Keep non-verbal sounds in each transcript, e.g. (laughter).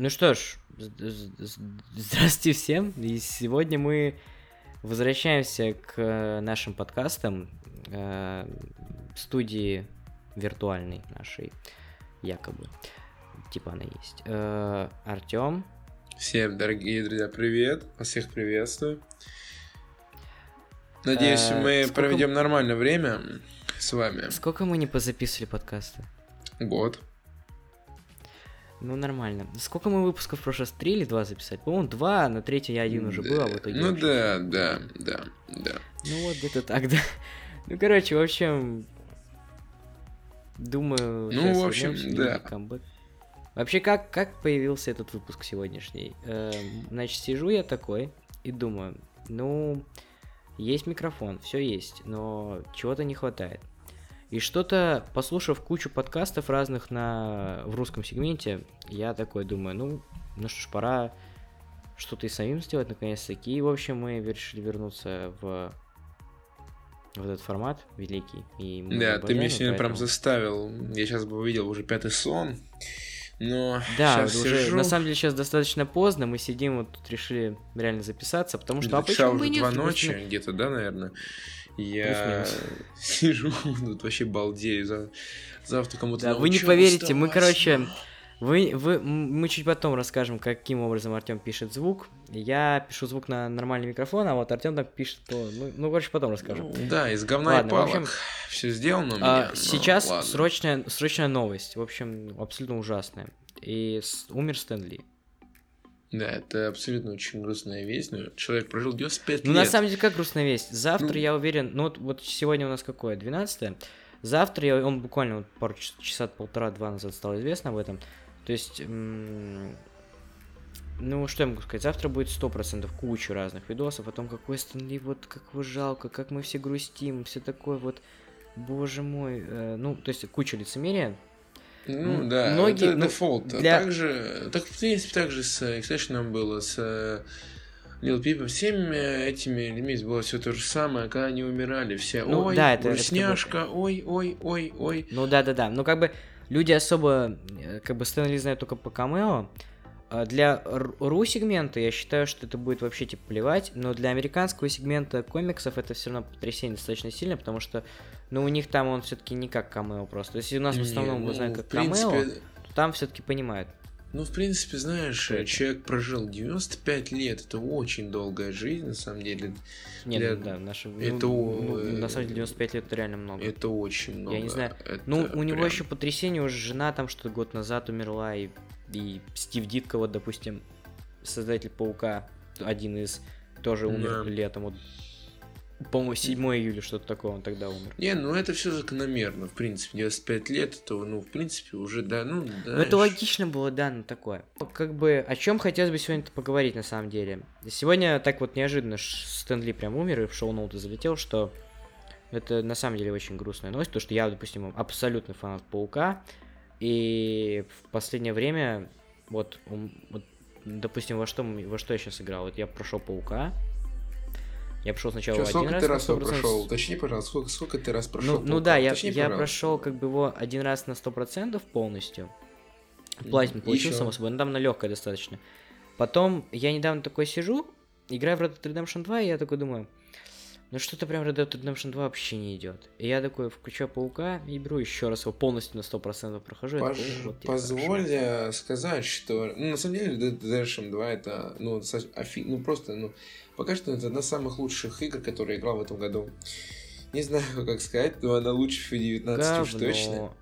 Ну что ж, здравствуйте всем. И сегодня мы возвращаемся к нашим подкастам э, студии виртуальной нашей, якобы. Типа она есть. Э, Артем. Всем, дорогие друзья, привет. Всех приветствую. Надеюсь, э, мы сколько... проведем нормальное время с вами. Сколько мы не позаписывали подкасты? Год. Ну, нормально. Сколько мы выпусков в прошлый раз? Три или два записать? По-моему, два, на третий я один уже был, а в итоге... Ну да, да, да, да. Ну вот где-то так, да. Ну, короче, в общем... Думаю, ну, в общем, да. Вообще, как, как появился этот выпуск сегодняшний? Э, значит, сижу я такой и думаю, ну, есть микрофон, все есть, но чего-то не хватает. И что-то, послушав кучу подкастов разных на, в русском сегменте, я такой думаю, ну, ну что ж, пора что-то и самим сделать наконец-таки. И, в общем, мы решили вернуться в в этот формат великий. И да, ты меня сегодня поэтому... прям заставил. Я сейчас бы увидел уже пятый сон. Но да, уже сижу... на самом деле сейчас достаточно поздно, мы сидим вот тут решили реально записаться, потому что да, обычно уже два ночи где-то, да, наверное. Я сижу, (laughs) тут вообще балдею. За... Завтра кому-то Да, вы не поверите, мы, короче, вы, вы, мы чуть потом расскажем, каким образом Артем пишет звук. Я пишу звук на нормальный микрофон, а вот Артем так пишет, то, ну, ну, короче, потом расскажем. Ну, да, из говна ладно, и палок. В общем, все сделано у меня. А, сейчас ладно. срочная, срочная новость, в общем, абсолютно ужасная. И с, умер Стэнли. Да, это абсолютно очень грустная весть, но человек прожил 95 лет. Ну, на самом деле, как грустная весть? Завтра, ну... я уверен, ну, вот, вот сегодня у нас какое, 12 Завтра, я, он буквально вот пару часа, полтора-два назад стал известно об этом. То есть, ну, что я могу сказать? Завтра будет 100% куча разных видосов о том, какой Стэнли, вот, как его жалко, как мы все грустим, все такое вот, боже мой. Э, ну, то есть, куча лицемерия, ну, ну да, многие, это ну, дефолт. Для... Также, так, в принципе, также с Exception было, с Lil Peep, всеми этими людьми было все то же самое, когда они умирали, все, ну, ой, да, это, грустняшка, это... ой, ой, ой, ой. Ну да-да-да, ну как бы люди особо, э, как бы Стэнли знают только по камео, а для ру-сегмента я считаю, что это будет вообще типа плевать, но для американского сегмента комиксов это все равно потрясение достаточно сильно, потому что, ну, у них там он все-таки не как камео просто. Если у нас в основном не, ну, знают как принципе... камео, то там все-таки понимают. Ну, в принципе, знаешь, это? человек прожил 95 лет, это очень долгая жизнь, на самом деле. Нет, для... ну, да, наша... это... Ну, ну, на самом деле 95 лет это реально много. Это очень много. Я не знаю. Это ну, у прям... него еще потрясение, уже жена там что-то год назад умерла, и и Стив Дитко, вот, допустим, создатель Паука, один из, тоже умер да. летом, вот, по-моему, 7 июля, что-то такое, он тогда умер. Не, ну это все закономерно, в принципе, 95 лет, то, ну, в принципе, уже, да, ну, да. Ну, это логично было, да, ну, такое. Как бы, о чем хотелось бы сегодня поговорить, на самом деле. Сегодня так вот неожиданно Стэнли прям умер и в шоу-ноуты залетел, что это на самом деле очень грустная новость, потому что я, допустим, абсолютный фанат Паука, и в последнее время, вот, вот допустим, во что, во что я сейчас играл? Вот я прошел Паука, я прошел сначала Чё, один раз. Сколько ты раз прошел? Уточни, пожалуйста, сколько, сколько ты раз прошел? Ну, ну да, я, я прошел как бы его один раз на сто процентов полностью. Платин получил, само собой, но там на легкое достаточно. Потом я недавно такой сижу, играю в Red Dead Redemption 2, и я такой думаю, ну что-то прям Red Dead Redemption 2 вообще не идет. И я такой включаю паука и беру еще раз его полностью на 100% прохожу. Пож... такой, вот Позволь хорошо. сказать, что ну, на самом деле Red Dead Redemption 2 это ну, офи... ну просто ну, пока что это одна из самых лучших игр, которые я играл в этом году. Не знаю, (laughs) как сказать, но она лучше в 19 уж точно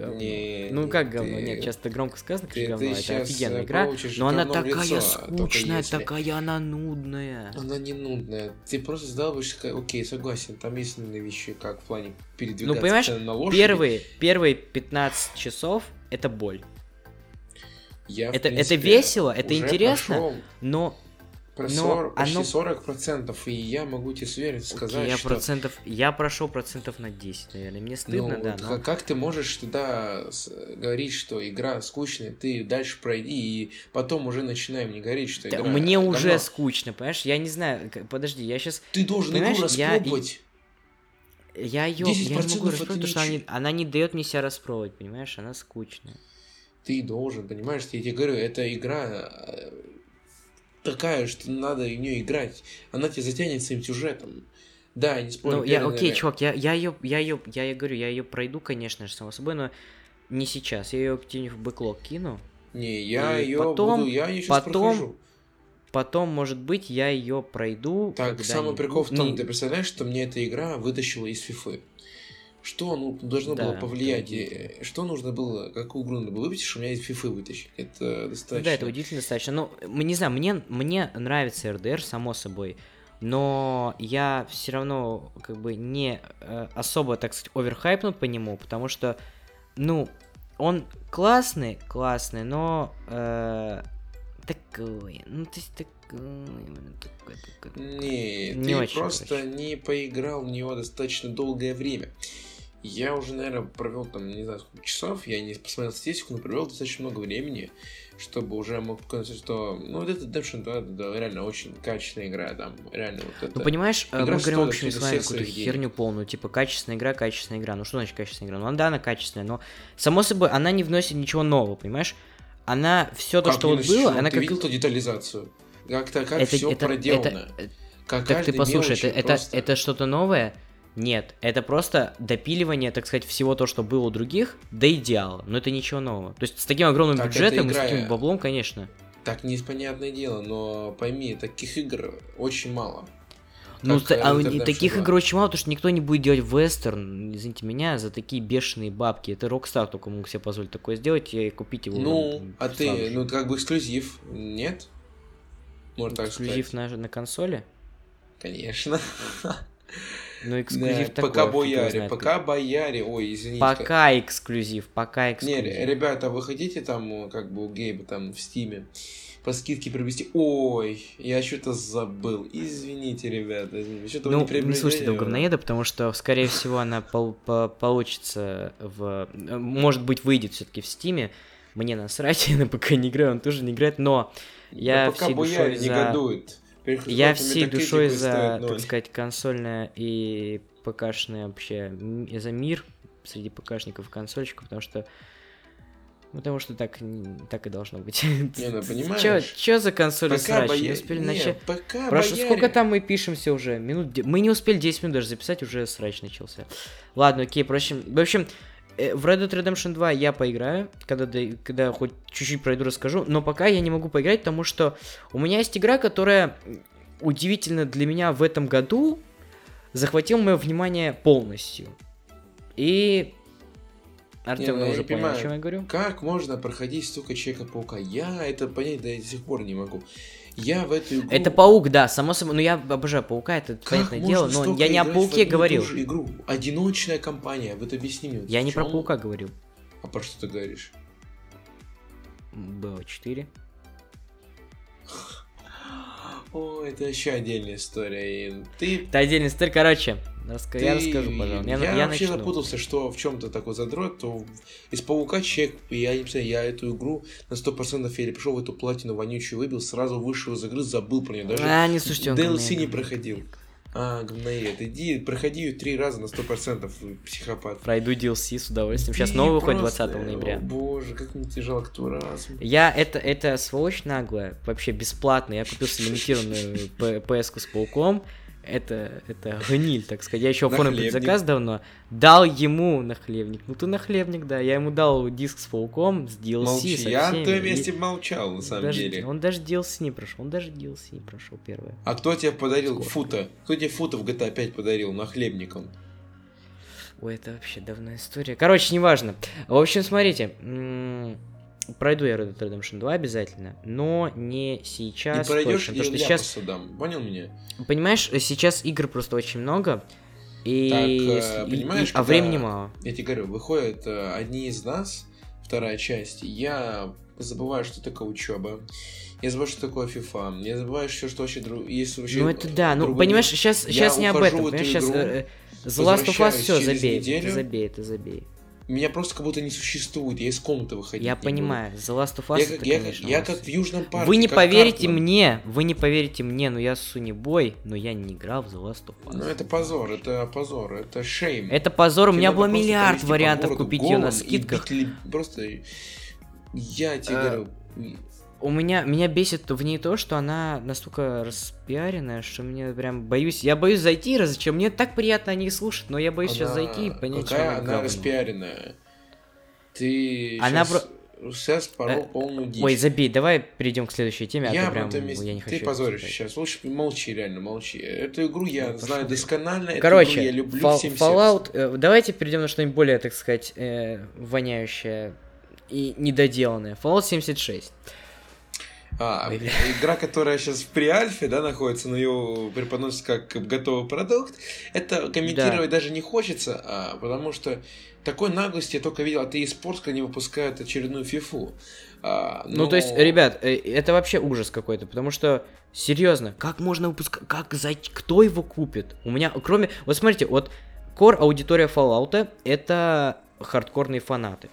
говно. Не, ну как говно? Ты, Нет, часто громко сказано, что говно. Это офигенная игра. Но она такая лицо, скучная, если... такая она нудная. Она не нудная. Ты просто сдалбываешься, окей, согласен, там есть иные вещи, как в плане передвигаться ну, понимаешь, на лошади. Первые, первые 15 часов это боль. Я, это, принципе, это весело, это интересно, прошел... но про 40, почти оно... 40 процентов, и я могу тебе с уверенностью сказать, я что... Процентов, я прошел процентов на 10, наверное, мне стыдно, ну, да. Но... Как ты можешь тогда говорить, что игра скучная, ты дальше пройди, и потом уже начинаем не говорить, что да, игра... Мне давно... уже скучно, понимаешь, я не знаю, подожди, я сейчас... Ты должен понимаешь, игру распробовать. Я, я ее, я не могу распробовать, потому что она не, она не дает мне себя распробовать, понимаешь, она скучная. ты должен, понимаешь, я тебе говорю, эта игра э, такая, что надо в нее играть. Она тебя затянет своим сюжетом. Да, не спорю. Ну, я, окей, чувак, я, я ее, я ее, я ее говорю, я ее пройду, конечно же, само собой, но не сейчас. Я ее где-нибудь в бэклог кину. Не, я ее потом, буду, я ее сейчас потом, прохожу. Потом, может быть, я ее пройду. Так, самый прикол в том, не... ты представляешь, что мне эта игра вытащила из фифы. Что ну, должно да, было повлиять? Да. Что нужно было, какую игру надо было выпустить, что меня из фифы вытащить? Это достаточно... Да, это удивительно достаточно. Ну, не знаю, мне, мне нравится РДР, само собой но я все равно как бы не э, особо, так сказать, оверхайпнут по нему, потому что, ну, он классный, классный, но э, такой, ну то есть такой, такой, такой не, ты очень, просто короче. не поиграл в него достаточно долгое время. Я уже, наверное, провел там, не знаю, сколько часов, я не посмотрел статистику, но провел достаточно много времени чтобы уже мог показать, что, ну, вот это Redemption 2, да, реально очень качественная игра, там, реально вот это... Ну, понимаешь, игра мы говорим вообще с вами какую-то херню полную, типа, качественная игра, качественная игра, ну, что значит качественная игра? Ну, да, она качественная, но, само собой, она не вносит ничего нового, понимаешь? Она, все то, как что вот было, она как... видел ту детализацию? Как-то, как это, все это, проделано. Это, как так ты послушай, это, это, это что-то новое, нет, это просто допиливание, так сказать, всего то, что было у других, до идеала. Но это ничего нового. То есть с таким огромным так бюджетом и с таким баблом, конечно. Так непонятное дело, но пойми, таких игр очень мало. Ну, а, таких игр очень мало, потому что никто не будет делать вестерн, извините меня, за такие бешеные бабки. Это Rockstar только мог себе позволить такое сделать и купить его. Ну, а ты, ну, как бы эксклюзив, нет? Можно так эксклюзив сказать. на, на консоли? Конечно. (laughs) Ну, эксклюзив да, такой. Пока бояре, пока бояре, ой, извините. Пока эксклюзив, пока эксклюзив. Не, ребята, вы хотите там, как бы у Гейба там в Стиме по скидке приобрести? Ой, я что-то забыл. Извините, ребята, извините. Что-то ну, не, не слушайте этого говноеда, потому что, скорее всего, она пол по получится в... Может быть, выйдет все таки в Стиме. Мне насрать, (laughs) я на ПК не играю, он тоже не играет, но я да всей душой за... негодует. Я всей душой за, так сказать, консольное и ПКшное вообще, за мир среди ПКшников и консольщиков, потому что Потому что так, так и должно быть. Не, ну (laughs) понимаешь. Чё, за консоли срач? Боя... Не успели начать. Пока Прошу, бояре... сколько там мы пишемся уже? Минут... Мы не успели 10 минут даже записать, уже срач начался. Ладно, окей, впрочем. В общем, в Red Dead Redemption 2 я поиграю, когда, когда хоть чуть-чуть пройду, расскажу, но пока я не могу поиграть, потому что у меня есть игра, которая удивительно для меня в этом году захватил мое внимание полностью. И Артем ну, уже понял, о чем я говорю. Как можно проходить столько Человека-паука? Я это понять до сих пор не могу. Я в эту игру... Это паук, да, само собой. Ну, я обожаю паука, это как понятное дело, но я не о пауке говорил. игру? Одиночная компания, вот объясни мне. Я не про паука говорил. А про что ты говоришь? БО4. О, это еще отдельная история. И ты... Это отдельная история. Короче, Раска... Ты... Я расскажу, пожалуйста. Я, я, я вообще начну. запутался, что в чем-то такой задрот, то из паука человек, я не знаю, я эту игру на 100% я пришел в эту платину вонючую, выбил, сразу вышел из игры, забыл про нее. Даже а, не слушайте, DLC не проходил. А, говноед, иди, проходи ее три раза на сто процентов, психопат. Пройду DLC с удовольствием. Сейчас новый выходит 20 ноября. О, боже, как мне тяжело кто раз. Я, это, это сволочь наглая, вообще бесплатно. Я купил (laughs) лимитированную PS с пауком это, это гниль, так сказать. Я еще оформил предзаказ давно. Дал ему нахлебник. Ну ты нахлебник, да. Я ему дал диск с пауком, с DLC. Молчи, со я на том месте молчал, на самом даже, деле. Он даже DLC не прошел. Он даже DLC не прошел первое. А кто тебе подарил Сколько? фута? Кто тебе фута в GTA 5 подарил нахлебником? Ой, это вообще давная история. Короче, неважно. В общем, смотрите пройду я Red Dead Redemption 2 обязательно, но не сейчас. Не пройдешь, точно, я что сейчас... дам. Понял меня? Понимаешь, сейчас игр просто очень много, и, так, и, понимаешь, и... а времени мало. Я тебе говорю, выходят э, одни из нас, вторая часть, я забываю, что такое учеба. Я забываю, что такое FIFA. Я забываю все, что вообще друг... есть вообще. Ну это да, ну понимаешь, сейчас, сейчас не об этом. Понимаешь, сейчас э, The Last of Us все забей, неделю, забей, это забей меня просто как будто не существует, я из комнаты выходить Я понимаю, The Last of Us я, это, я, конечно, я, я как в Южном парке. Вы не поверите Карпман. мне, вы не поверите мне, но я Суни Бой, но я не играл в The Last of Us. Ну это позор, это позор, это шейм. Это позор, у меня было миллиард вариантов купить ее на скидках. Просто Я тебе а... говорю, у меня меня бесит в ней то, что она настолько распиаренная, что мне прям боюсь. Я боюсь зайти, раз зачем мне так приятно о ней слушать, но я боюсь она... сейчас зайти и понять, какая что она, она распиаренная. Ты она сейчас... Про сейчас порол э, полную дичь. Ой, забей, давай перейдем к следующей теме. А я а прям, месте... я не хочу. Ты позоришь сейчас. Лучше молчи, реально, молчи. Эту игру я ну, знаю досконально. Короче, эту игру я люблю Fall, всем Fallout. Э, давайте перейдем на что-нибудь более, так сказать, э, воняющее и недоделанное. Fallout 76. А, игра, которая сейчас в преальфе, да, находится, но ее преподносят как готовый продукт, это комментировать да. даже не хочется, а, потому что такой наглости я только видел от eSports, когда они выпускают очередную фифу. А, но... Ну, то есть, ребят, э, это вообще ужас какой-то, потому что, серьезно, как можно выпускать, как, за... кто его купит? У меня, кроме, вот смотрите, вот core аудитория Fallout это хардкорные фанаты.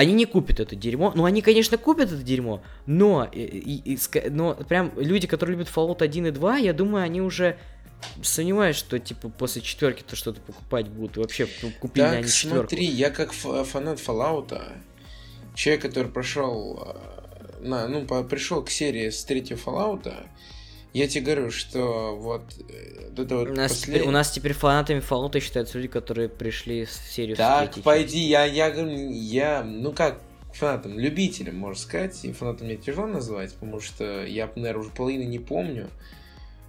Они не купят это дерьмо. Ну, они, конечно, купят это дерьмо, но, и, и, и, но прям люди, которые любят Fallout 1 и 2, я думаю, они уже сомневаюсь, что типа после четверки то что-то покупать будут. вообще купили так, они четверку. смотри, я как фанат Fallout, человек, который прошел э, на, ну, пришел к серии с третьего Fallout, я тебе говорю, что вот э, это вот у, нас послед... теперь, у нас теперь фанатами Fallout считаются люди, которые пришли в серию Так, с пойди, я, я я, ну как, фанатом, любителем, можно сказать, и фанатом мне тяжело назвать, потому что я, наверное, уже половины не помню.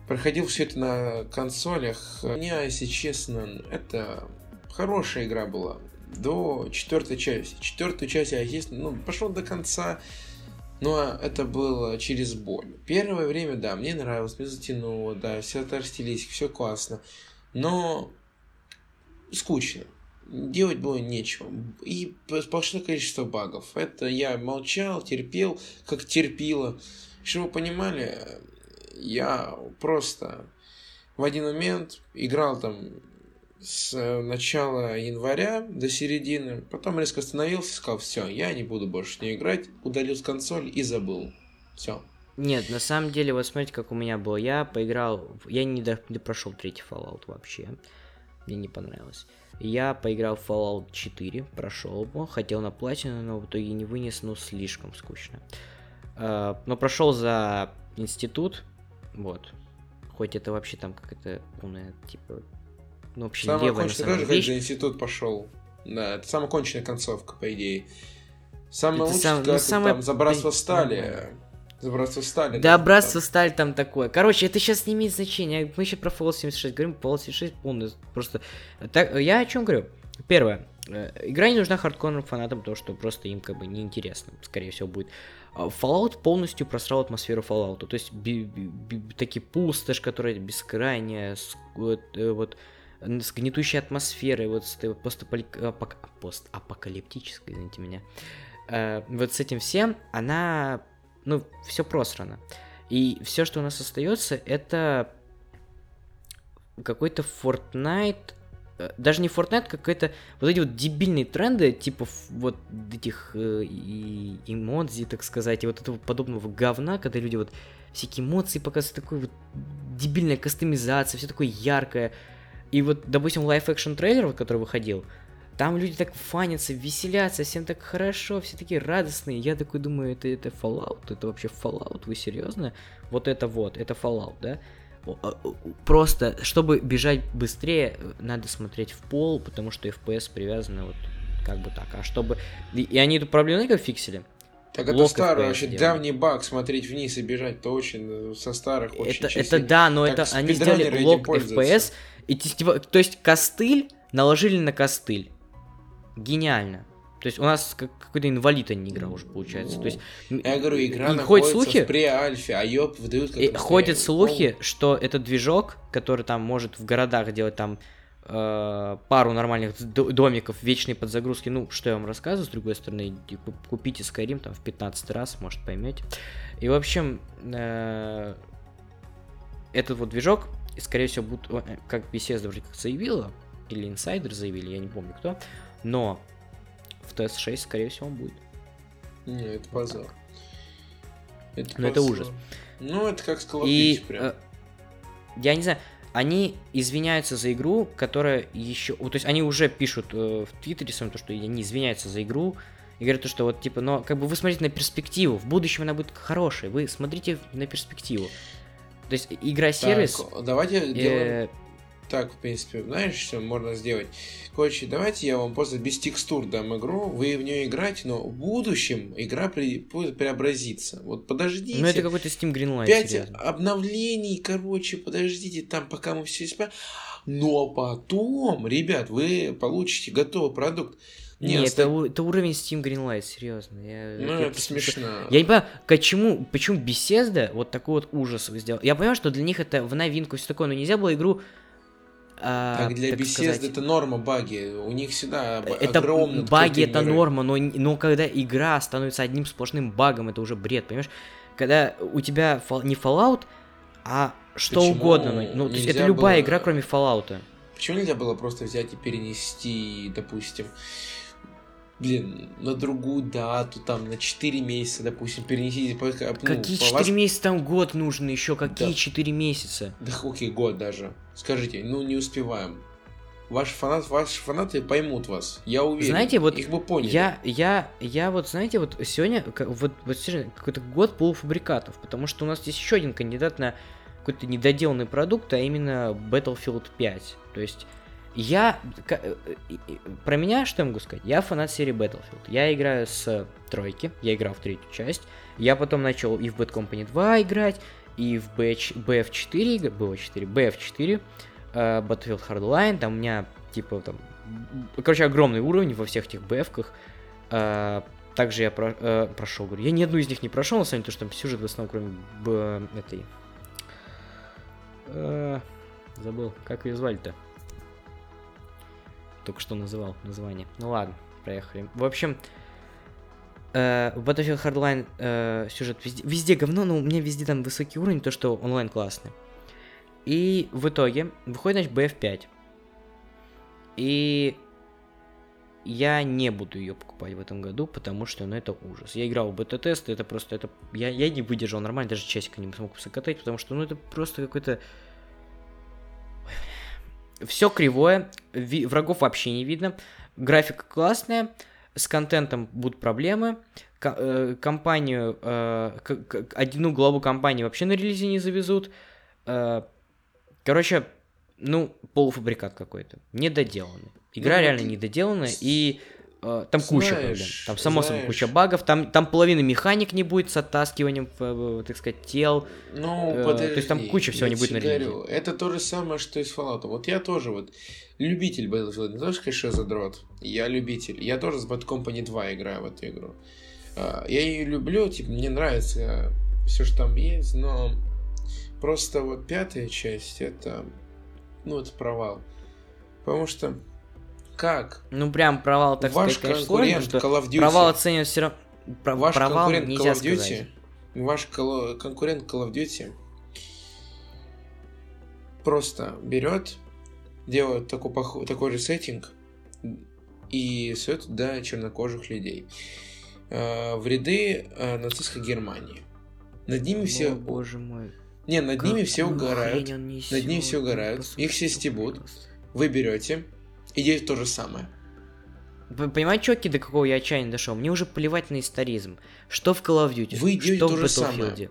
Проходил все это на консолях. У меня, если честно, это хорошая игра была. До четвертой части. Четвертую часть я, есть, ну, пошел до конца. Но это было через боль. Первое время, да, мне нравилось, мне затянуло, да, вся та все классно. Но скучно. Делать было нечего. И сплошное количество багов. Это я молчал, терпел, как терпило. Чтобы вы понимали, я просто в один момент играл там с начала января до середины, потом резко остановился, сказал, все, я не буду больше не играть, удалил с консоль и забыл. Все. Нет, на самом деле, вот смотрите, как у меня было. Я поиграл, я не, до, не прошел третий Fallout вообще. Мне не понравилось. Я поиграл в Fallout 4, прошел его, хотел на платину, но в итоге не вынес, ну слишком скучно. Uh, но прошел за институт, вот. Хоть это вообще там какая-то умная, типа, ну, вообще самая левая, конченная тоже, вещь. за институт пошел. Да, это самая конченная концовка, по идее. Самое лучшее, сам, ну, самое... там, за братство стали. За братство стали. Да, там, братство там. стали там такое. Короче, это сейчас не имеет значения. Мы еще про Fallout 76 говорим, Fallout 76 полный. Просто. Так, я о чем говорю? Первое. Э, игра не нужна хардкорным фанатам, потому что просто им как бы неинтересно, скорее всего, будет. А, Fallout полностью просрал атмосферу Fallout. То есть такие пустошь, которая бескрайняя, вот, э, вот с гнетущей атмосферой, вот с постапок... постапокалиптической, извините меня, э, вот с этим всем, она, ну, все просрано. И все, что у нас остается, это какой-то Fortnite, э, даже не Fortnite, какой-то вот эти вот дебильные тренды, типа вот этих э, эмодзи, так сказать, и вот этого подобного говна, когда люди вот всякие эмоции показывают, такой вот дебильная кастомизация, все такое яркое, и вот, допустим, live-action трейлер, который выходил, там люди так фанятся, веселятся, всем так хорошо, все такие радостные. Я такой думаю, это, это Fallout, это вообще Fallout, вы серьезно? Вот это вот, это Fallout, да? А, просто, чтобы бежать быстрее, надо смотреть в пол, потому что FPS привязаны вот как бы так. А чтобы... И, и они эту проблему как фиксили? Так это старый, вообще давний баг, смотреть вниз и бежать, то очень со старых очень Это, это да, но так это они сделали лог FPS, и, типа, то есть костыль наложили на костыль. Гениально. То есть у нас какой-то инвалид, а не игра уже получается. То есть, я говорю, игра и ходят слухи, в пре-альфе, а ёб выдают как Ходят слухи, что этот движок, который там может в городах делать там э, пару нормальных домиков, вечной подзагрузки, ну, что я вам рассказываю, с другой стороны, купите Skyrim там в 15 раз, может, поймете. И, в общем, э, этот вот движок скорее всего, будут, э, как Bethesda вроде как заявила, или инсайдер заявили, я не помню кто, но в TS6, скорее всего, он будет. Не, это позор. Это Но это ужас. Ну, это как и, прям. Э, я не знаю, они извиняются за игру, которая еще... То есть они уже пишут э, в Твиттере своем, то, что они извиняются за игру, и говорят, что вот, типа, но как бы вы смотрите на перспективу, в будущем она будет хорошей, вы смотрите на перспективу. То есть игра-сервис... давайте э, делаем так, в принципе, знаешь, что можно сделать? Короче, давайте я вам просто без текстур дам игру, вы в нее играете, но в будущем игра при, будет преобразиться. Вот подождите. Ну это какой-то Steam Greenlight. Пять серьезно. обновлений, короче, подождите, там пока мы все исправим. Но потом, ребят, вы получите готовый продукт. Нет, это, это уровень Steam Greenlight, серьезно. Я, ну, это, это смешно. Я не понимаю, почему, почему Bethesda вот такой вот ужас сделал. Я понимаю, что для них это в новинку все такое, но нельзя было игру так для Bethesda это норма баги. У них всегда это огромный баги это миры. норма, но, но когда игра становится одним сплошным багом, это уже бред, понимаешь? Когда у тебя не Fallout, а что Почему угодно. Ну, ну то есть это любая было... игра, кроме Fallout. Почему нельзя было просто взять и перенести, допустим, блин, на другую дату, там, на 4 месяца, допустим, перенесите. По, ну, какие по 4 вас... месяца, там год нужен еще, какие да. 4 месяца? Да окей, год даже. Скажите, ну не успеваем. Ваши фанаты, ваши фанаты поймут вас, я уверен. Знаете, вот их бы поняли. Я, я, я вот, знаете, вот сегодня, вот, вот какой-то год полуфабрикатов, потому что у нас есть еще один кандидат на какой-то недоделанный продукт, а именно Battlefield 5. То есть я... Э, про меня что я могу сказать? Я фанат серии Battlefield. Я играю с тройки, я играл в третью часть. Я потом начал и в Bad Company 2 играть, и в BF4, было 4, BF4, uh, Battlefield Hardline, там у меня, типа, там, короче, огромный уровень во всех этих BF-ках. Uh, также я про, uh, прошел, говорю, я ни одну из них не прошел, на самом деле, потому что там сюжет в основном, кроме б, этой... Uh, забыл, как ее звали-то? Только что называл название. Ну ладно, проехали. В общем, э, в Battlefield Hardline э, сюжет везде, везде говно, но у меня везде там высокий уровень, то что онлайн классный. И в итоге выходит, значит, BF5. И я не буду ее покупать в этом году, потому что, ну, это ужас. Я играл в бета-тест, это просто, это... Я, я не выдержал нормально, даже часика не смог посокотать, потому что, ну, это просто какой-то все кривое, врагов вообще не видно, графика классная, с контентом будут проблемы, К- э, компанию, э, одну главу компании вообще на релизе не завезут. Э, короче, ну, полуфабрикат какой-то, недоделанный. Игра ну, реально недоделанная, и там знаешь, куча проблем. Там, само собой, куча багов. Там, там половина механик не будет с оттаскиванием, э, так сказать, тел. Ну, uh, подожди, То есть там куча всего не будет на говорю, Это то же самое, что и с Fallout. Вот я тоже вот любитель Battlefield. Не что, конечно, задрот. Я любитель. Я тоже с Bad Company 2 играю в эту игру. Uh, я ее люблю, типа, мне нравится все, что там есть, но просто вот пятая часть, это, ну, это провал. Потому что как? Ну, прям провал, так Ваш сказать, конкурент сложно, Call of Duty. Провал оценивать все равно... Про... Ваш провал конкурент нельзя Call of Duty, сказать. Ваш кол... конкурент Call of Duty просто берет, делает такой, пох... такой же сеттинг и сует туда чернокожих людей э, в ряды э, нацистской Германии. Над ними все... боже мой. Не, над ними все угорают. Над ними все угорают. Их все стебут. Вы берете, и здесь то же самое. Вы понимаете, чуваки, до какого я отчаяния дошел? Мне уже плевать на историзм. Что в Call of Duty, Вы что в Battlefield.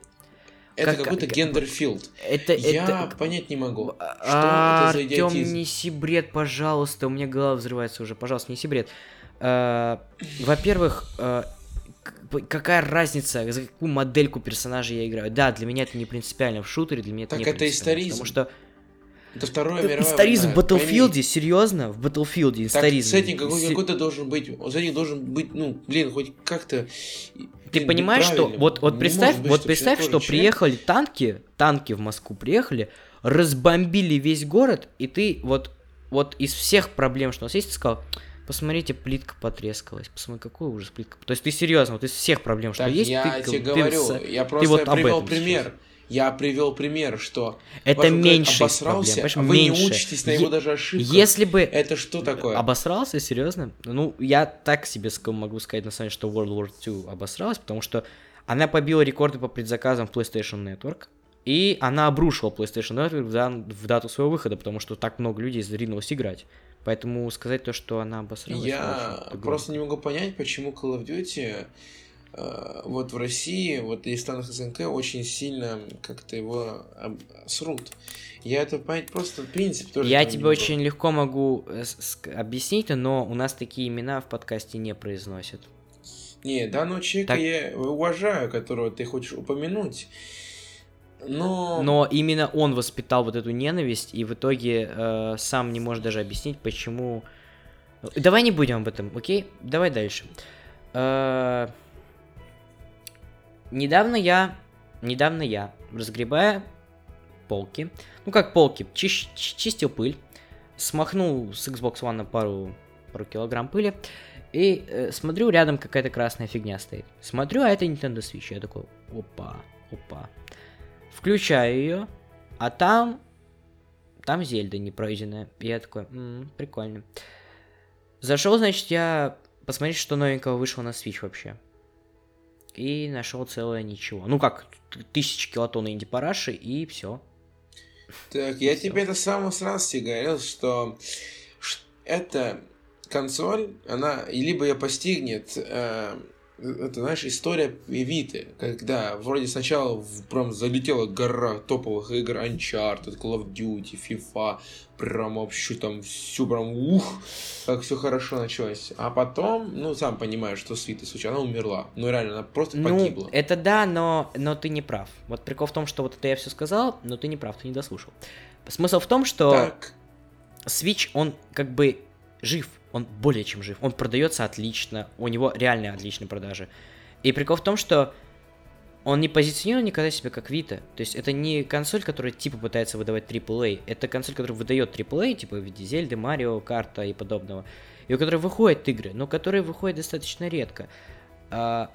Это как, какой-то гендерфилд. Это, я это... понять не могу. А, что это за Артем, неси бред, пожалуйста. У меня голова взрывается уже. Пожалуйста, неси бред. А, во-первых, а, какая разница, за какую модельку персонажа я играю? Да, для меня это не принципиально в шутере, для меня это так не это историзм. Потому что это второе мировое Историзм в Battlefield, серьезно? В Battlefield историзм. Так, сеттинг какой- какой-то должен быть. Сеттинг должен быть, ну, блин, хоть как-то... Ты понимаешь, что вот, вот представь, быть, вот представь, что человек... приехали танки, танки в Москву приехали, разбомбили весь город, и ты вот, вот из всех проблем, что у нас есть, ты сказал, посмотрите, плитка потрескалась, посмотри, какой ужас плитка. То есть ты серьезно, вот из всех проблем, что так, есть, я ты, тебе ты, говорю, ты, я просто ты вот привел пример. Сейчас. Я привел пример, что это меньше обосрался, проблем, а вы меньше. не учитесь на его е- даже ошибках. Если бы это что такое? Обосрался, серьезно? Ну, я так себе могу сказать на самом деле, что World War II обосралась, потому что она побила рекорды по предзаказам в PlayStation Network. И она обрушила PlayStation Network в, дан, в дату своего выхода, потому что так много людей ринулось играть. Поэтому сказать то, что она обосралась... Я просто не могу понять, почему Call of Duty вот в России, вот и в странах СНГ очень сильно как-то его срут. Я это понять просто принцип тоже. Я тебе очень легко могу э, объяснить, но у нас такие имена в подкасте не произносят. Не, данного человека так... я уважаю, которого ты хочешь упомянуть. Но... Но именно он воспитал вот эту ненависть, и в итоге э, сам не может даже объяснить, почему... Давай не будем об этом, окей? Давай дальше. Э, недавно я... Недавно я, разгребая полки, ну как полки, чиш, чистил пыль, смахнул с Xbox One пару, пару килограмм пыли, и э, смотрю, рядом какая-то красная фигня стоит. Смотрю, а это Nintendo Switch. Я такой, опа, опа. Включаю ее, а там... Там Зельда не пройденная. Я такой, м-м, прикольно. Зашел, значит, я посмотреть, что новенького вышло на Switch вообще. И нашел целое ничего. Ну как, тысячи килотонн инди параши и все. Так, я всё. тебе это с самого сразу говорил, что это консоль, она либо ее постигнет, э, это, знаешь, история Виты, когда вроде сначала в, прям залетела гора топовых игр Uncharted, Call of Duty, FIFA, прям вообще там все прям ух, как все хорошо началось. А потом, ну, сам понимаешь, что с Витой случилось, она умерла. Ну, реально, она просто ну, погибла. это да, но, но ты не прав. Вот прикол в том, что вот это я все сказал, но ты не прав, ты не дослушал. Смысл в том, что так. Switch, он как бы жив, он более чем жив, он продается отлично, у него реально отличные продажи. И прикол в том, что он не позиционирует никогда себя как Vita. То есть это не консоль, которая типа пытается выдавать AAA. Это консоль, которая выдает AAA, типа в виде Зельды, Марио, Карта и подобного. И у которой выходят игры, но которые выходят достаточно редко. А,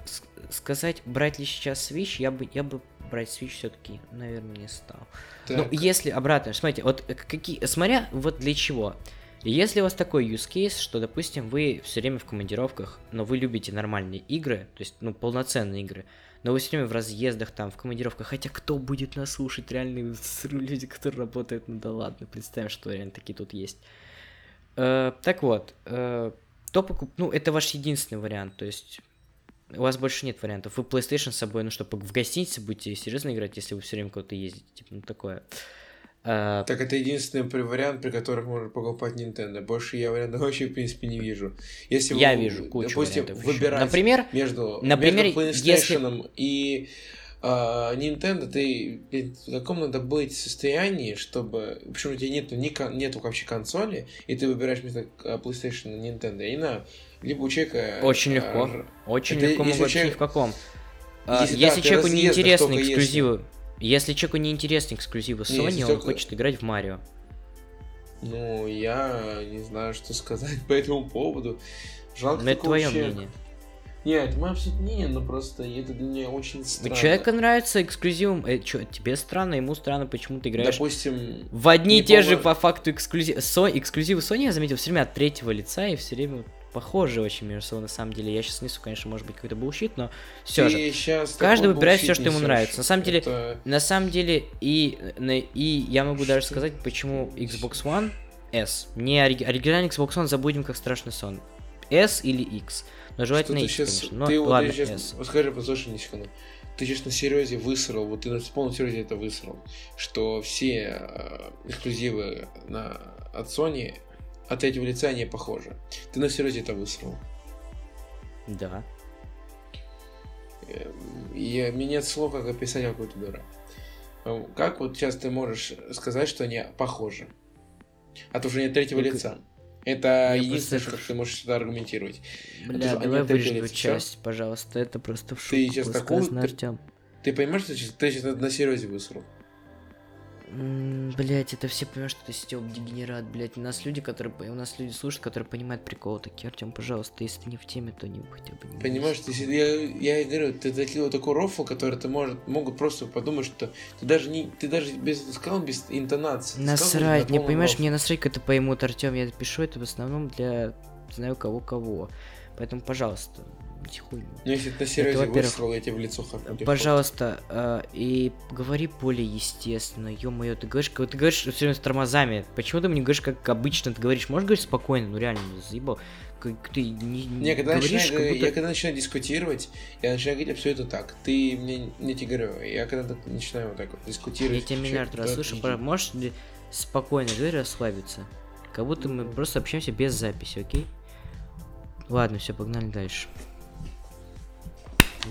сказать, брать ли сейчас Switch, я бы, я бы брать Switch все-таки, наверное, не стал. Так. Ну, если обратно, смотрите, вот какие, смотря вот для чего. И если у вас такой use case, что, допустим, вы все время в командировках, но вы любите нормальные игры, то есть, ну, полноценные игры, но вы все время в разъездах, там, в командировках, хотя кто будет нас слушать, реальные (laughs) люди, которые работают, ну да ладно, представим, что реально такие тут есть. Э, так вот, э, то покуп... ну, это ваш единственный вариант, то есть у вас больше нет вариантов. Вы PlayStation с собой, ну что, в гостинице будете серьезно играть, если вы все время куда-то ездите, типа, ну такое. А... Так это единственный вариант, при котором можно покупать Nintendo. Больше я вариантов вообще, в принципе, не вижу. Если я вы, вижу кучу допустим, вариантов выбирать например, между, например, между PlayStation если... и а, Nintendo, ты в каком надо быть состоянии, чтобы... Почему у тебя нету, ни, нету вообще консоли, и ты выбираешь между а, PlayStation и Nintendo, не знаю, либо у человека... Очень легко. А, Очень это, легко могу человек... в каком. Если, если да, человеку неинтересны эксклюзивы... Если если человеку не интересны эксклюзивы Sony, не, он только... хочет играть в Марио. Ну, я не знаю, что сказать (laughs) по этому поводу. Жалко, Но это твое вообще... мнение. Нет, это мое абсолютно мнение, но просто это для меня очень странно. Человеку нравится эксклюзивом. Э, чё, тебе странно, ему странно, почему ты играешь Допустим, в одни и те же по факту эксклюзивы. Со... Эксклюзивы Sony я заметил все время от третьего лица и все время похожи очень между собой на самом деле. Я сейчас несу, конечно, может быть, какой-то bullshit, но все же. Каждый выбирает все, что ему нравится. На самом деле, это... на самом деле, и, и я могу даже сказать, почему Xbox One S. Не оригинальный Xbox One забудем как страшный сон. S или X. Но желательно X, сейчас... конечно. Но ты ладно, вот, S. Вот скажи, послушай, не секунду. Ты сейчас на серьезе высрал, вот ты на полном серьезе это высрал, что все э, эксклюзивы на, от Sony от третьего лица не похоже. Ты на серьезе это высрал. Да. И мне нет слов, как описать какой-то дурак. Эм, как вот сейчас ты можешь сказать, что они похожи? А то уже нет третьего ну, лица. Это единственное, просто... что ты можешь сюда аргументировать. Бля, а давай вырежем часть, все? пожалуйста. Это просто в шутку ты сейчас такую... Ты, ты понимаешь, что ты сейчас на серьезе высрал? Блять, это все понимают, что ты Степ дегенерат, блять. У нас люди, которые. У нас люди слушают, которые понимают прикол. Такие, Артем, пожалуйста, если ты не в теме, то не хотя бы не. Понимаешь, ты, я, я говорю, ты такие вот такой рофл, который ты может, могут просто подумать, что ты даже не. Ты даже без сказал без интонации. Насрать, не понимаешь, рофл. мне насрать, это поймут, Артем. Я пишу это в основном для знаю кого кого. Поэтому, пожалуйста, хуйню. Ну, если ты на серьезе высрал, я тебе в лицо хапну. Пожалуйста, э, и говори более естественно, ё-моё, ты говоришь, ты говоришь все время с тормозами. Почему ты мне говоришь, как обычно ты говоришь? Можешь говорить спокойно? Ну, реально, заебал. Ты не, не когда говоришь, начинаю, будто... Я когда начинаю дискутировать, я начинаю говорить все это так. Ты мне, не тебе говорю, я когда начинаю вот так вот дискутировать... Я тебя миллиард раз слышу, можешь спокойно говорить, расслабиться? Как будто мы просто общаемся без записи, окей? Ладно, все, погнали дальше.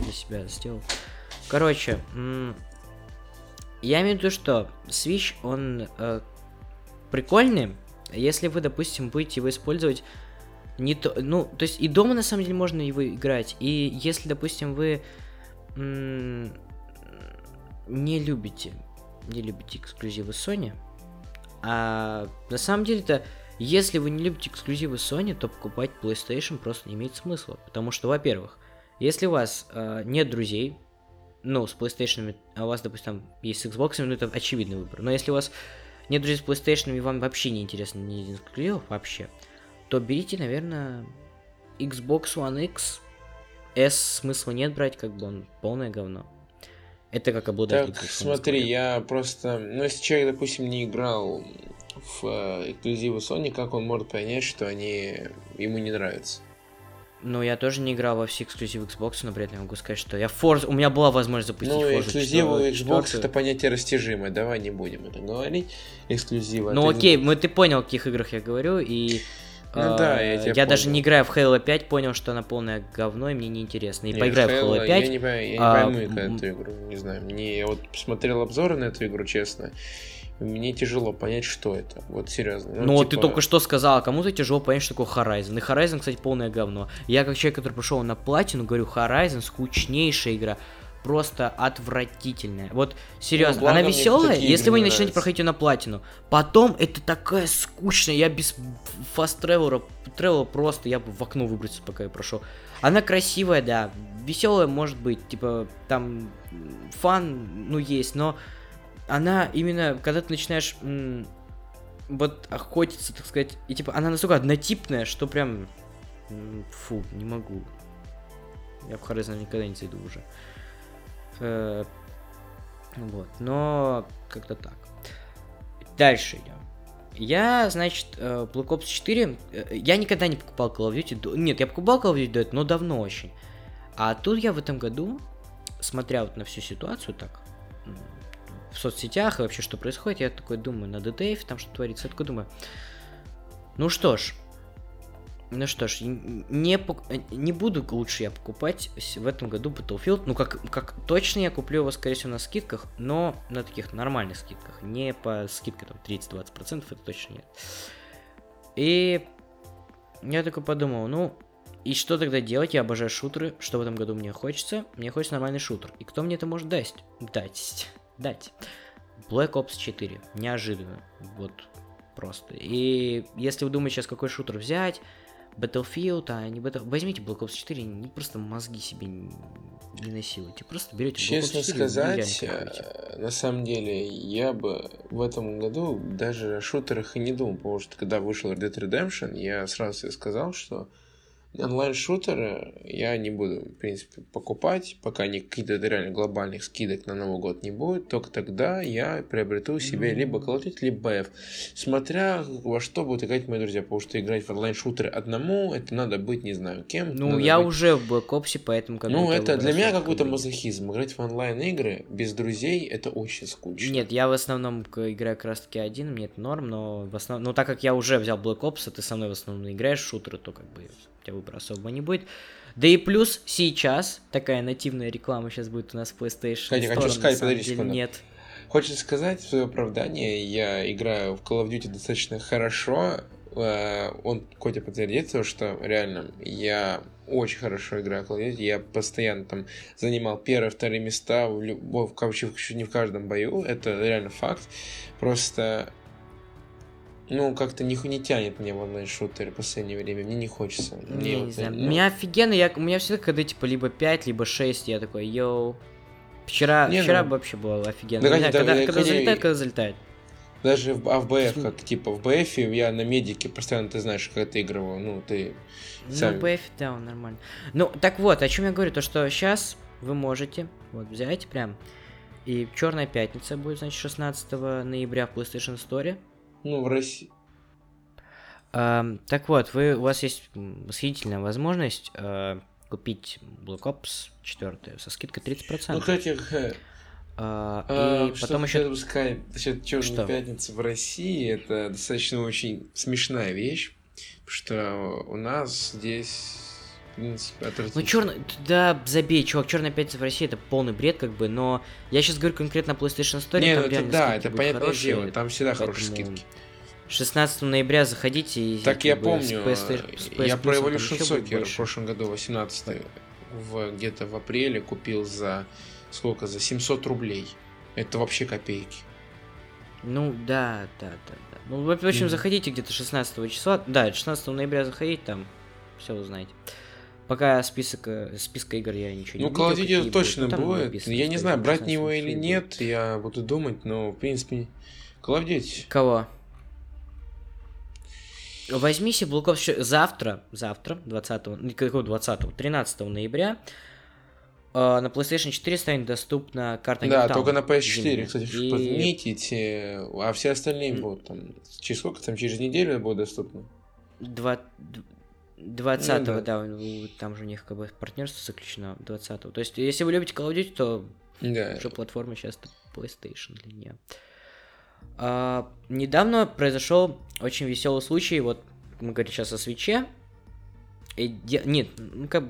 Для себя сделал. Короче, я имею в виду, что Switch, он э, прикольный, если вы, допустим, будете его использовать не то, ну, то есть и дома на самом деле можно его играть, и если, допустим, вы не любите, не любите эксклюзивы Sony, а на самом деле-то если вы не любите эксклюзивы Sony, то покупать PlayStation просто не имеет смысла. Потому что, во-первых, если у вас э, нет друзей, ну, с PlayStation, а у вас, допустим, там есть с Xbox, ну, это очевидный выбор. Но если у вас нет друзей с PlayStation и вам вообще не интересно ни один эксклюзив вообще, то берите, наверное, Xbox One X. S смысла нет брать, как бы он полное говно. Это как обладатель. Так, смотри, я просто... Ну, если человек, допустим, не играл в э, эксклюзивы Sony, как он может понять, что они ему не нравятся? Ну, я тоже не играл во все эксклюзивы Xbox, но при этом я могу сказать, что я Forza... У меня была возможность запустить Ну, Forza эксклюзивы Xbox 4. это понятие растяжимое, давай не будем это говорить. Эксклюзивы. Ну, окей, мы, ты понял, о каких играх я говорю, и... Ну, да, я, тебя я даже не играю в Halo 5, понял, что она полное говно, и мне неинтересно. И не, поиграю Halo, в Halo 5. Я не, я не а, пойму эту игру, не знаю. Мне я вот посмотрел обзоры на эту игру, честно мне тяжело понять, что это. Вот серьезно. Ну, ну типа... ты только что сказал, кому-то тяжело понять, что такое Horizon. И Horizon, кстати, полное говно. Я как человек, который пошел на платину, говорю, Horizon скучнейшая игра. Просто отвратительная. Вот серьезно, ну, она веселая, если вы не начнете проходить ее на платину. Потом это такая скучная. Я без фаст тревела тревела просто, я бы в окно выбросил, пока я прошел. Она красивая, да. Веселая может быть, типа, там фан, ну, есть, но она именно, когда ты начинаешь вот охотиться, так сказать, и типа она настолько однотипная, что прям фу, не могу. Я в Horizon никогда не зайду уже. Э- вот, но как-то так. Дальше идем. Я, значит, э, Black Ops 4, э, я никогда не покупал Call of Duty, нет, я покупал Call of Duty до но давно очень. А тут я в этом году, смотря вот на всю ситуацию так, в соцсетях и вообще что происходит, я такой думаю, на DTF там что творится, я такой думаю, ну что ж, ну что ж, не, не буду лучше я покупать в этом году Battlefield. Ну, как, как точно я куплю его, скорее всего, на скидках, но на таких нормальных скидках. Не по скидке там 30-20%, это точно нет. И я такой подумал, ну, и что тогда делать? Я обожаю шутеры. Что в этом году мне хочется? Мне хочется нормальный шутер. И кто мне это может дать? Дать дать. Black Ops 4. Неожиданно. Вот просто. И если вы думаете сейчас какой шутер взять, Battlefield, а не Battle... Возьмите Black Ops 4, не просто мозги себе не, насилуйте, просто берете Black Честно Ops 4 сказать, э, на самом деле, я бы в этом году даже о шутерах и не думал, потому что когда вышел Red Dead Redemption, я сразу себе сказал, что онлайн-шутеры я не буду, в принципе, покупать, пока не каких-то реально глобальных скидок на Новый год не будет. Только тогда я приобрету себе либо Call of Duty, либо BF. Смотря во что будут играть мои друзья. Потому что играть в онлайн-шутеры одному, это надо быть не знаю кем. Ну, я быть... уже в Black Ops, поэтому... Как ну, это для меня какой-то мазохизм. Играть в онлайн-игры без друзей, это очень скучно. Нет, я в основном играю как раз-таки один, мне это норм, но в основном... Ну, так как я уже взял Black Ops, а ты со мной в основном играешь в шутеры, то как бы у тебя выбора особо не будет. Да и плюс сейчас, такая нативная реклама сейчас будет у нас в PlayStation Кстати, хочу сказать, подожди секунду. Нет. Хочется сказать в свое оправдание, я играю в Call of Duty достаточно хорошо, э, он Котя подтвердится, что реально я очень хорошо играю в Call of Duty, я постоянно там занимал первые, вторые места в любой, в, в, не в каждом бою, это реально факт, просто ну, как-то не, не тянет мне в онлайн-шутеры в последнее время, мне не хочется. Мне не, вот, не знаю, ну... меня офигенно, я, у меня всегда, когда типа либо 5, либо 6, я такой, йоу. Вчера, не, вчера ну... вообще было офигенно. Да, не знаю, когда, когда, когда залетает, когда залетает. Даже в, а в БФ, как типа в БФ я на медике постоянно ты знаешь, как ты игрывал, ну ты сам... Ну, БФ, да, он нормально. Ну, так вот, о чем я говорю, то что сейчас вы можете вот взять прям, и Черная пятница будет, значит, 16 ноября в PlayStation Store. Ну, в России. Uh, так вот, вы, у вас есть восхитительная возможность uh, купить Black Ops 4 со скидкой 30%. Ну, кстати, а, а, и потом еще... сказать насчет Черной пятницы в России, это достаточно очень смешная вещь, что у нас здесь принципе, Ну, черный, да, забей, чувак, Черная пятница в России это полный бред, как бы, но я сейчас говорю конкретно о PlayStation Store. Не, ну это да, это понятное хорошие, дело, там всегда хорошие скидки. 16 ноября заходите и... Так я помню, PS, с PS я про Evolution Soccer в прошлом году, 18 в, где-то в апреле купил за сколько, за 700 рублей. Это вообще копейки. Ну, да, да, да, да. Ну, в общем, mm. заходите где-то 16 числа. Да, 16 ноября заходите, там все узнаете. Пока список, э, списка игр я ничего ну, не Ну, Call of Duty точно ну, будет. Я не знаю, брать него или нет, я буду думать, но, в принципе, Call of Duty. Кого? Возьми себе Black Ops завтра, завтра, 20 ну, какого 20 13 ноября, Uh, на PlayStation 4 станет доступна карта Да, только на PS4, зимняя. кстати, и... подметите, а все остальные mm. будут там, через сколько там, через неделю будут доступны? 2... 20 ну, да. да, там же у них как бы партнерство заключено 20 -го. То есть, если вы любите Call of Duty, то да. уже платформа сейчас PlayStation для нее. А, недавно произошел очень веселый случай, вот мы говорим сейчас о свече. И, нет, ну как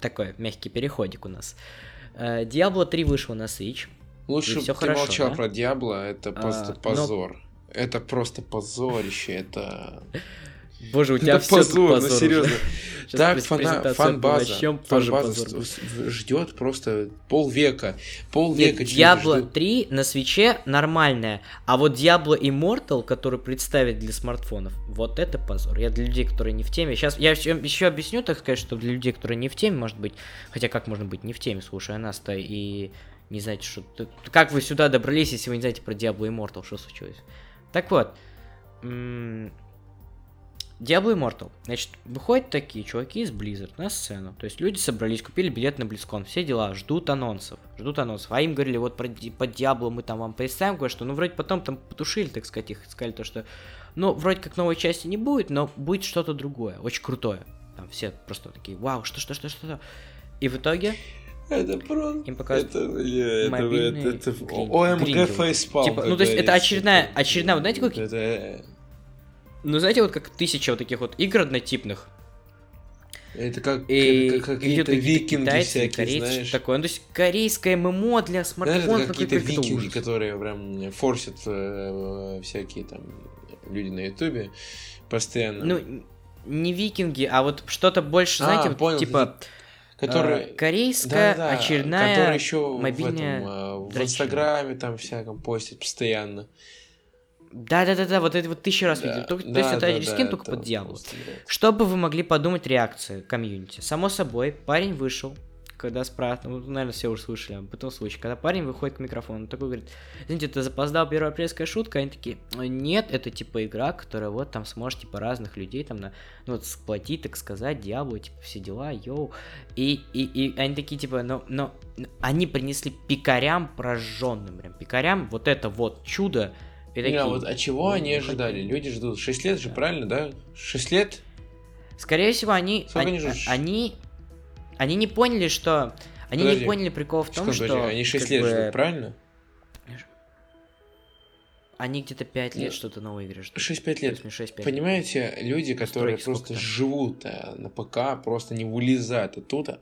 такой мягкий переходик у нас. Uh, Diablo 3 вышел на Switch. Лучше бы ты хорошо, молчал да? про Diablo, это просто а, позор. Но... Это просто позорище, это... Боже, у тебя это все позор, позор ну серьезно. Так фана, фан-база, фан ждет просто полвека. Полвека Нет, Diablo 3 на свече нормальная, а вот Diablo Immortal, который представит для смартфонов, вот это позор. Я для людей, которые не в теме. Сейчас я еще объясню, так сказать, что для людей, которые не в теме, может быть, хотя как можно быть не в теме, слушая нас-то и не знаете, что... Как вы сюда добрались, если вы не знаете про Diablo Immortal, что случилось? Так вот, Diablo Immortal. Значит, выходят такие чуваки из Blizzard на сцену. То есть люди собрались, купили билет на BlizzCon, все дела, ждут анонсов. Ждут анонсов. А им говорили, вот про, по Diablo мы там вам представим кое-что. Ну, вроде потом там потушили, так сказать, их сказали то, что... Ну, вроде как новой части не будет, но будет что-то другое, очень крутое. Там все просто такие, вау, что, что, что, что, что. И в итоге это просто... Им показывают это, это, это, это, ОМГ фейспалм. Типа, ну, то есть, это очередная, очередная, вот знаете, как... Это... Ну, знаете, вот как тысяча вот таких вот игр однотипных. Это как, и, как какие-то викинги китайцы, всякие, корейцы, знаешь. Такое. Ну, то есть корейское ММО для смартфонов. Знаешь, какие-то викинги, которые прям форсят э, всякие там люди на ютубе постоянно. Ну, не викинги, а вот что-то больше, а, знаете, вот, понял, типа... Который... Э, корейская да, да, очередная который еще мобильная в, этом, э, в Инстаграме там всяком постит постоянно. Да-да-да-да, вот это вот тысячу раз да, видели. То, да, то есть это да, скин да, только под дьявол. Чтобы вы могли подумать реакции комьюнити. Само собой, парень вышел, когда спрашивал, ну, наверное, все уже слышали об этом случае, когда парень выходит к микрофону, такой говорит, извините, ты запоздал первая апрельская шутка? Они такие, нет, это типа игра, которая вот там сможет типа разных людей там на, ну вот сплотить, так сказать, дьяволу, типа все дела, йоу. И, и, и они такие типа, но, но они принесли пикарям прожженным, прям пикарям вот это вот чудо, и такие, а вот а чего они ожидали? Люди ждут 6 лет же, да. правильно, да? 6 лет? Скорее всего, они, они, они, они, они не поняли, что... Они Подожди. не поняли прикол в том, Секунду, что... Они 6 лет бы... ждут, правильно? Они где-то 5 лет что-то новое игры ждут. 6-5 лет. 6, 5 Понимаете, люди, которые просто живут а, на ПК, просто не вылезают оттуда,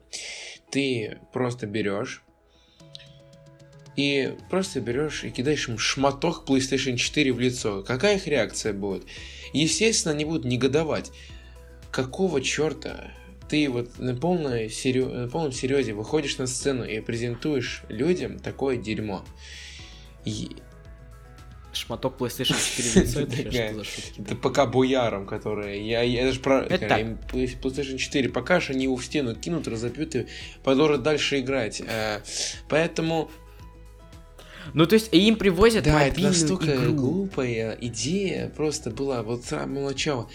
ты просто берешь и просто берешь и кидаешь им шматок PlayStation 4 в лицо. Какая их реакция будет? Естественно, они будут негодовать. Какого черта ты вот на, полной серьез... на полном серьезе выходишь на сцену и презентуешь людям такое дерьмо? И... Шматок PlayStation 4 в (laughs) лицо, это что за шутки? Это пока буяром, которые... Я, я даже про... PlayStation 4 покажешь, они его в стену кинут, разопьют и продолжат дальше играть. Э, поэтому Ну, то есть, им привозят да, это настолько игру. глупая идея просто была вот с самого начала.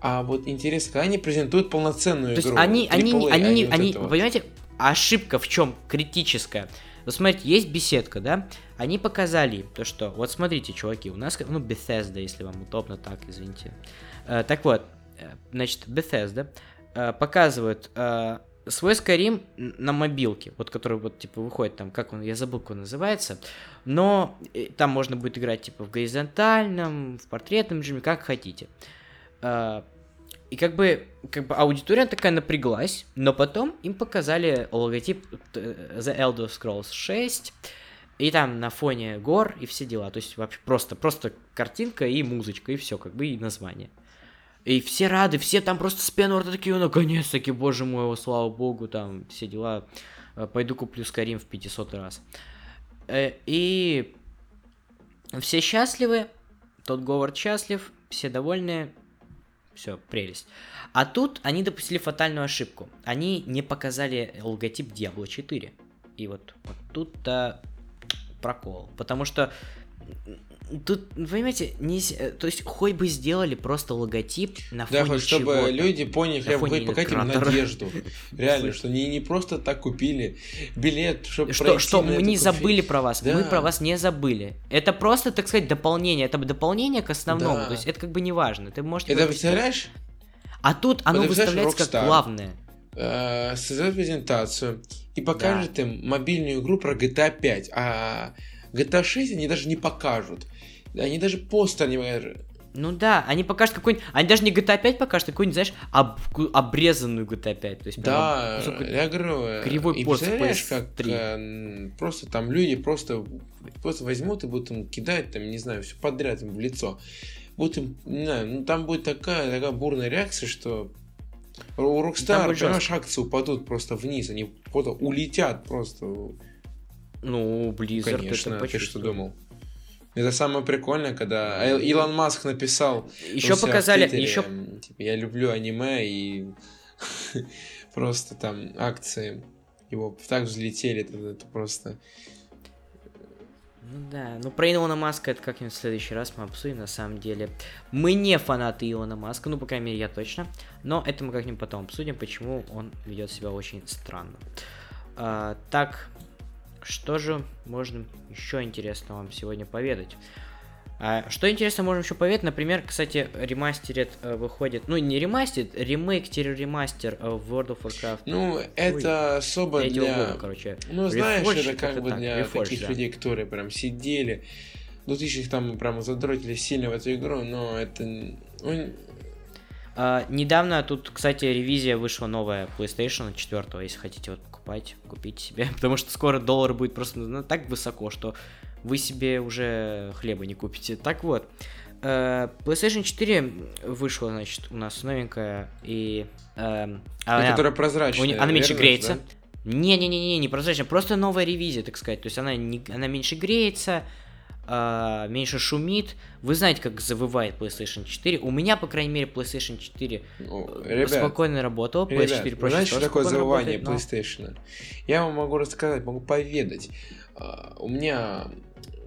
А вот интересно, когда они презентуют полноценную То игру? есть они, они, они, они, вот они вот. понимаете, ошибка в чем критическая? Вот смотрите, есть беседка, да? Они показали то, что, вот смотрите, чуваки, у нас, ну, Bethesda, если вам удобно так, извините. Э, так вот, э, значит, Bethesda э, показывает э, свой Skyrim на мобилке, вот который вот типа выходит там, как он, я забыл, как он называется, но э, там можно будет играть типа в горизонтальном, в портретном режиме, как хотите. А, и как бы, как бы аудитория такая напряглась, но потом им показали логотип э, The Elder Scrolls 6, и там на фоне гор и все дела. То есть вообще просто, просто картинка и музычка, и все, как бы, и название. И все рады, все там просто с пеной такие, наконец-таки, боже мой, слава богу, там все дела. Э, пойду куплю Скарим в 500 раз. Э, и все счастливы, тот Говард счастлив, все довольны, все, прелесть. А тут они допустили фатальную ошибку. Они не показали логотип Diablo 4. И вот, вот тут-то прокол. Потому что Тут, понимаете, не, то есть хоть бы сделали просто логотип на фоне Да, хоть чтобы люди поняли, хотя бы пока им надежду. Реально, что не, не просто так купили билет, чтобы Что, что мы не забыли про вас, мы про вас не забыли. Это просто, так сказать, дополнение, это дополнение к основному, то есть это как бы не важно. Ты можешь... Это представляешь? А тут оно выставляется как главное. Э, создает презентацию и покажет им мобильную игру про GTA 5, а GTA 6 они даже не покажут. Они даже постер не покажут. Ну да, они покажут какой-нибудь... Они даже не GTA 5 покажут, а какую-нибудь, знаешь, об... обрезанную GTA 5. То есть, да, прям, я говорю... Кривой пост как э, просто там люди просто, просто возьмут и будут им кидать, там, не знаю, все подряд им в лицо. Будут им, не знаю, ну там будет такая, такая бурная реакция, что у Rockstar, понимаешь, акции упадут просто вниз, они просто улетят просто. Ну, Blizzard Конечно, это ты что думал? Это самое прикольное, когда Илон Маск написал. Еще показали, Твиттере, еще. Типа, я люблю аниме и (laughs) просто там акции его так взлетели, это, это просто. Ну да, ну про Илона Маска это как-нибудь в следующий раз мы обсудим, на самом деле. Мы не фанаты Илона Маска, ну, по крайней мере, я точно. Но это мы как-нибудь потом обсудим, почему он ведет себя очень странно. А, так, что же можно еще интересно вам сегодня поведать? А, что интересно можем еще поведать, например, кстати, ремастерит э, выходит, ну не ремастер, ремейк-ремастер э, в World of Warcraft. Ну, это Ой, особо для... Года, короче. Ну, знаешь, Reforge, это как бы так, для Reforge, таких да. людей, которые прям сидели, 2000 там прям задротили сильно в эту игру, но это... Ну... А, недавно тут, кстати, ревизия вышла новая PlayStation 4, если хотите вот покупать, купить себе, (laughs) потому что скоро доллар будет просто ну, так высоко, что вы себе уже хлеба не купите. Так вот, э, PlayStation 4 вышла, значит, у нас новенькая, и... Э, она, которая прозрачная. Она меньше греется. Не-не-не, не прозрачная, просто новая ревизия, так сказать. То есть она, не, она меньше греется, э, меньше шумит. Вы знаете, как завывает PlayStation 4. У меня, по крайней мере, PlayStation 4 ну, ребят, спокойно работал. PS4 ребят, Pro знаете, что такое завывание работает, PlayStation? Но... Я вам могу рассказать, могу поведать. Uh, у меня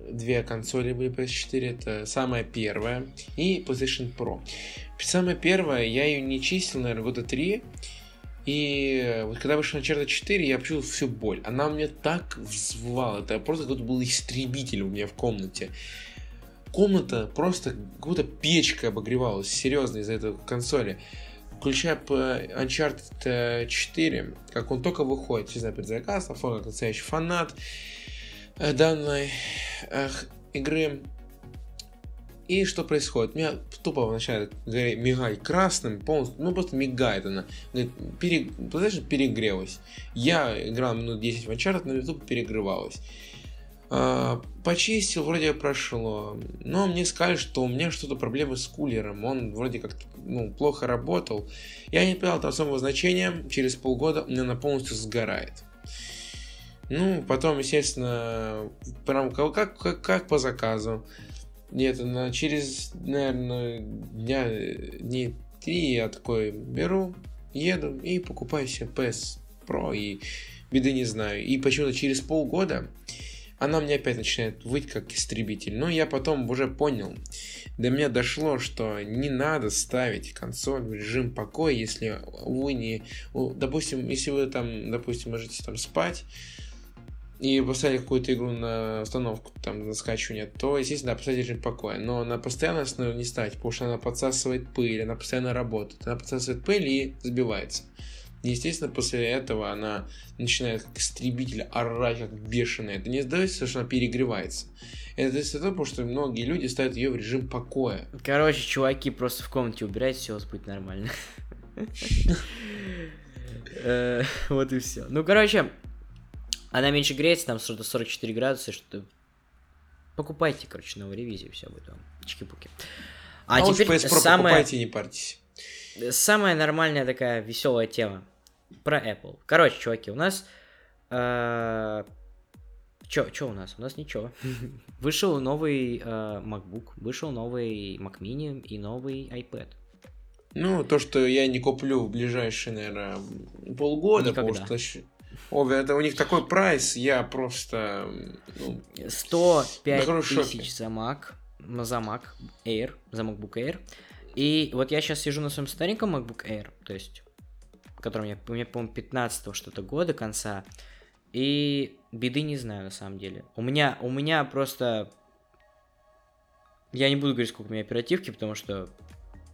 две консоли были PS4, это самая первая и PlayStation Pro. Самая первая, я ее не чистил, наверное, года три. И вот когда вышел Uncharted 4, я почувствовал всю боль. Она меня так взвала. Это просто как будто был истребитель у меня в комнате. Комната просто как будто печка обогревалась. Серьезно, из-за этой консоли. Включая Uncharted 4, как он только выходит, не знаю, предзаказ, фон, как настоящий фанат э, данной игры и что происходит? Меня тупо начинает мигать красным, полностью, ну просто мигает она. Говорит, пере, перегрелась. Я играл минут 10 в Uncharted, но YouTube перегревалась. А, почистил, вроде прошло. Но мне сказали, что у меня что-то проблемы с кулером. Он вроде как ну, плохо работал. Я не понял там самого значения. Через полгода у меня она полностью сгорает. Ну, потом, естественно, прям как, как, как по заказу. Нет, на, через, наверное, дня, дней три я такой беру, еду и покупаю себе PS Pro, и беды не знаю. И почему-то через полгода она мне опять начинает выть как истребитель. Но я потом уже понял, до меня дошло, что не надо ставить консоль в режим покоя, если вы не... Допустим, если вы там, допустим, можете там спать, и поставили какую-то игру на установку, там, на скачивание, то, естественно, да, поставить режим покоя. Но на постоянной основе не ставить, потому что она подсасывает пыль, она постоянно работает. Она подсасывает пыль и сбивается. Естественно, после этого она начинает как истребитель орать как бешеная. Это не сдается, что она перегревается. Это из-за того, потому что многие люди ставят ее в режим покоя. Короче, чуваки, просто в комнате убирать, все у вас будет нормально. (laughs) Э, вот и все. Ну, короче, она меньше греется, там 44 градуса, что покупайте, короче, новую ревизию, все будет вам. Чики-пуки. А, а теперь самое... покупайте не парьтесь. Самая нормальная такая веселая тема про Apple. Короче, чуваки, у нас... Э, чё, чё у нас? У нас ничего. (laughs) вышел новый э, MacBook, вышел новый Mac Mini и новый iPad. Ну, то, что я не куплю в ближайшие, наверное, полгода, Никогда. потому что о, это у них такой прайс, я просто... Ну, 105 тысяч за Mac, за Mac Air, за MacBook Air. И вот я сейчас сижу на своем стареньком MacBook Air, то есть, который у меня по-моему, 15 что-то года конца. И беды не знаю, на самом деле. У меня, у меня просто... Я не буду говорить, сколько у меня оперативки, потому что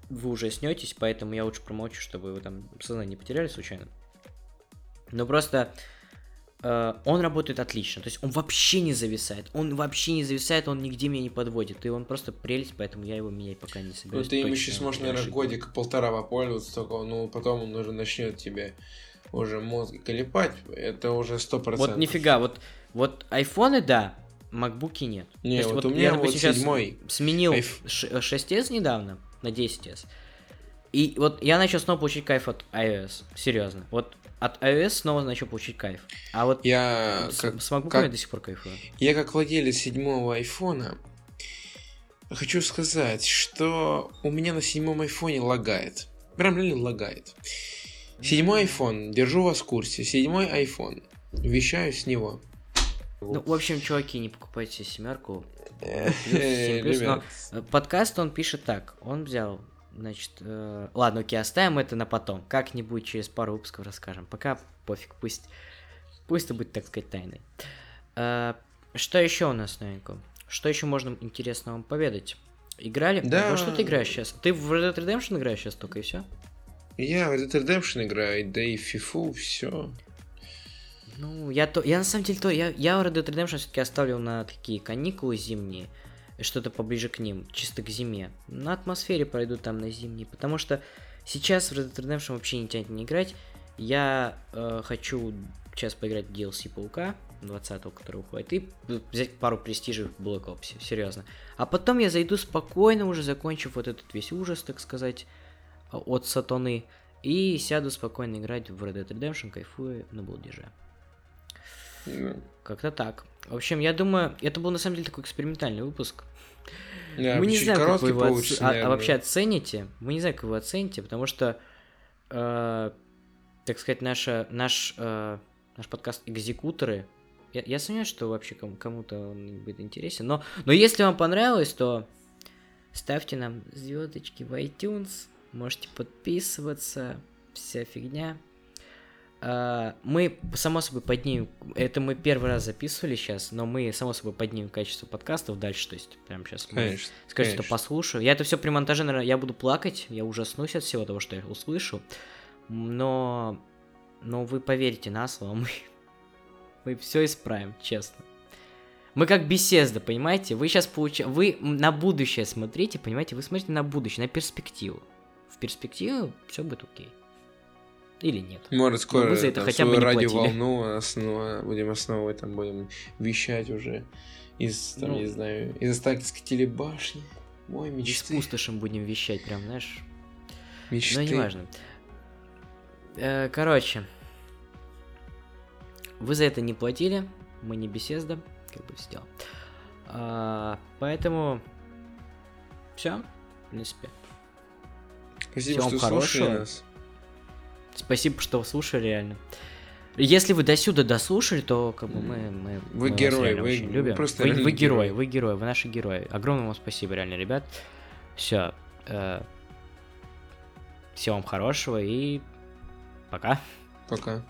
вы уже снетесь, поэтому я лучше промолчу, чтобы вы там сознание не потеряли случайно. Но просто э, он работает отлично. То есть он вообще не зависает. Он вообще не зависает, он нигде меня не подводит. И он просто прелесть, поэтому я его менять пока не собираюсь. Ну ты им еще сможешь, наверное, годик-полтора попользоваться, только ну потом он уже начнет тебе уже мозг колепать. Это уже сто процентов. Вот нифига, вот, вот айфоны, да, макбуки нет. Не, вот, вот у меня я, вот сейчас седьмой. сменил Айф... 6s недавно на 10s. И вот я начал снова получить кайф от iOS. Серьезно. Вот от iOS снова начал получить кайф. А вот я с, как, с MacBook как, я до сих пор кайфую. Я как владелец седьмого айфона хочу сказать, что у меня на седьмом айфоне лагает. Прям реально лагает. Седьмой iPhone, держу вас в курсе. Седьмой iPhone. Вещаю с него. Ну, в общем, чуваки, не покупайте семерку. Э, подкаст он пишет так. Он взял Значит, э, ладно, окей, оставим это на потом. Как-нибудь через пару выпусков расскажем. Пока пофиг, пусть, пусть это будет, так сказать, тайной. Э, что еще у нас новенького? Что еще можно интересно вам поведать? Играли? Да. Во что ты играешь сейчас? Ты в Red Dead Redemption играешь сейчас только и все? Я в Red Dead Redemption играю, да и в FIFA, все. Ну, я то, я на самом деле то, я, я Red Dead Redemption все-таки оставил на такие каникулы зимние что-то поближе к ним, чисто к зиме. На атмосфере пройду там на зимние, потому что сейчас в Red Dead Redemption вообще не тянет не играть. Я э, хочу сейчас поиграть в DLC Паука 20-го, который уходит, и взять пару престижей в Black Ops, серьезно. А потом я зайду спокойно, уже закончив вот этот весь ужас, так сказать, от сатаны, и сяду спокойно играть в Red Dead Redemption, кайфую на балдеже. Как-то так. В общем, я думаю, это был на самом деле такой экспериментальный выпуск. Yeah, мы не знаем, как вы его оц... а вообще оцените. Мы не знаем, как вы оцените, потому что, э, так сказать, наша, наш, э, наш подкаст «Экзекуторы», я, я сомневаюсь, что вообще кому- кому-то он будет интересен, но, но если вам понравилось, то ставьте нам звездочки в iTunes, можете подписываться, вся фигня. Uh, мы, само собой, поднимем, это мы первый раз записывали сейчас, но мы, само собой, поднимем качество подкастов дальше, то есть, прямо сейчас, конечно, скажите, что послушаю. Я это все при монтаже, наверное, я буду плакать, я ужаснусь от всего того, что я услышу, но, но вы поверите на слово, мы, (laughs) мы все исправим, честно. Мы как беседа, понимаете? Вы сейчас получаете, вы на будущее смотрите, понимаете? Вы смотрите на будущее, на перспективу. В перспективу все будет окей. Или нет? Может, скоро вы за это хотя бы не радиоволну (laughs) основа, будем основывать, там будем вещать уже из, там, ну, не знаю, из Остальской телебашни. Мой мечты. Из пустошем будем вещать, прям, знаешь. Мечты. Но неважно. Э, короче, вы за это не платили, мы не беседа, как бы все дела. Поэтому все, в принципе. Спасибо, Всем что хорошего. Нас. Спасибо, что слушали, реально. Если вы до сюда дослушали, то как бы мы, мы вы мы герои, вы, очень любим. Вы, просто вы, вы герои, вы герои, вы наши герои. Огромное вам спасибо, реально, ребят. Все. Э, всего вам хорошего и пока. Пока.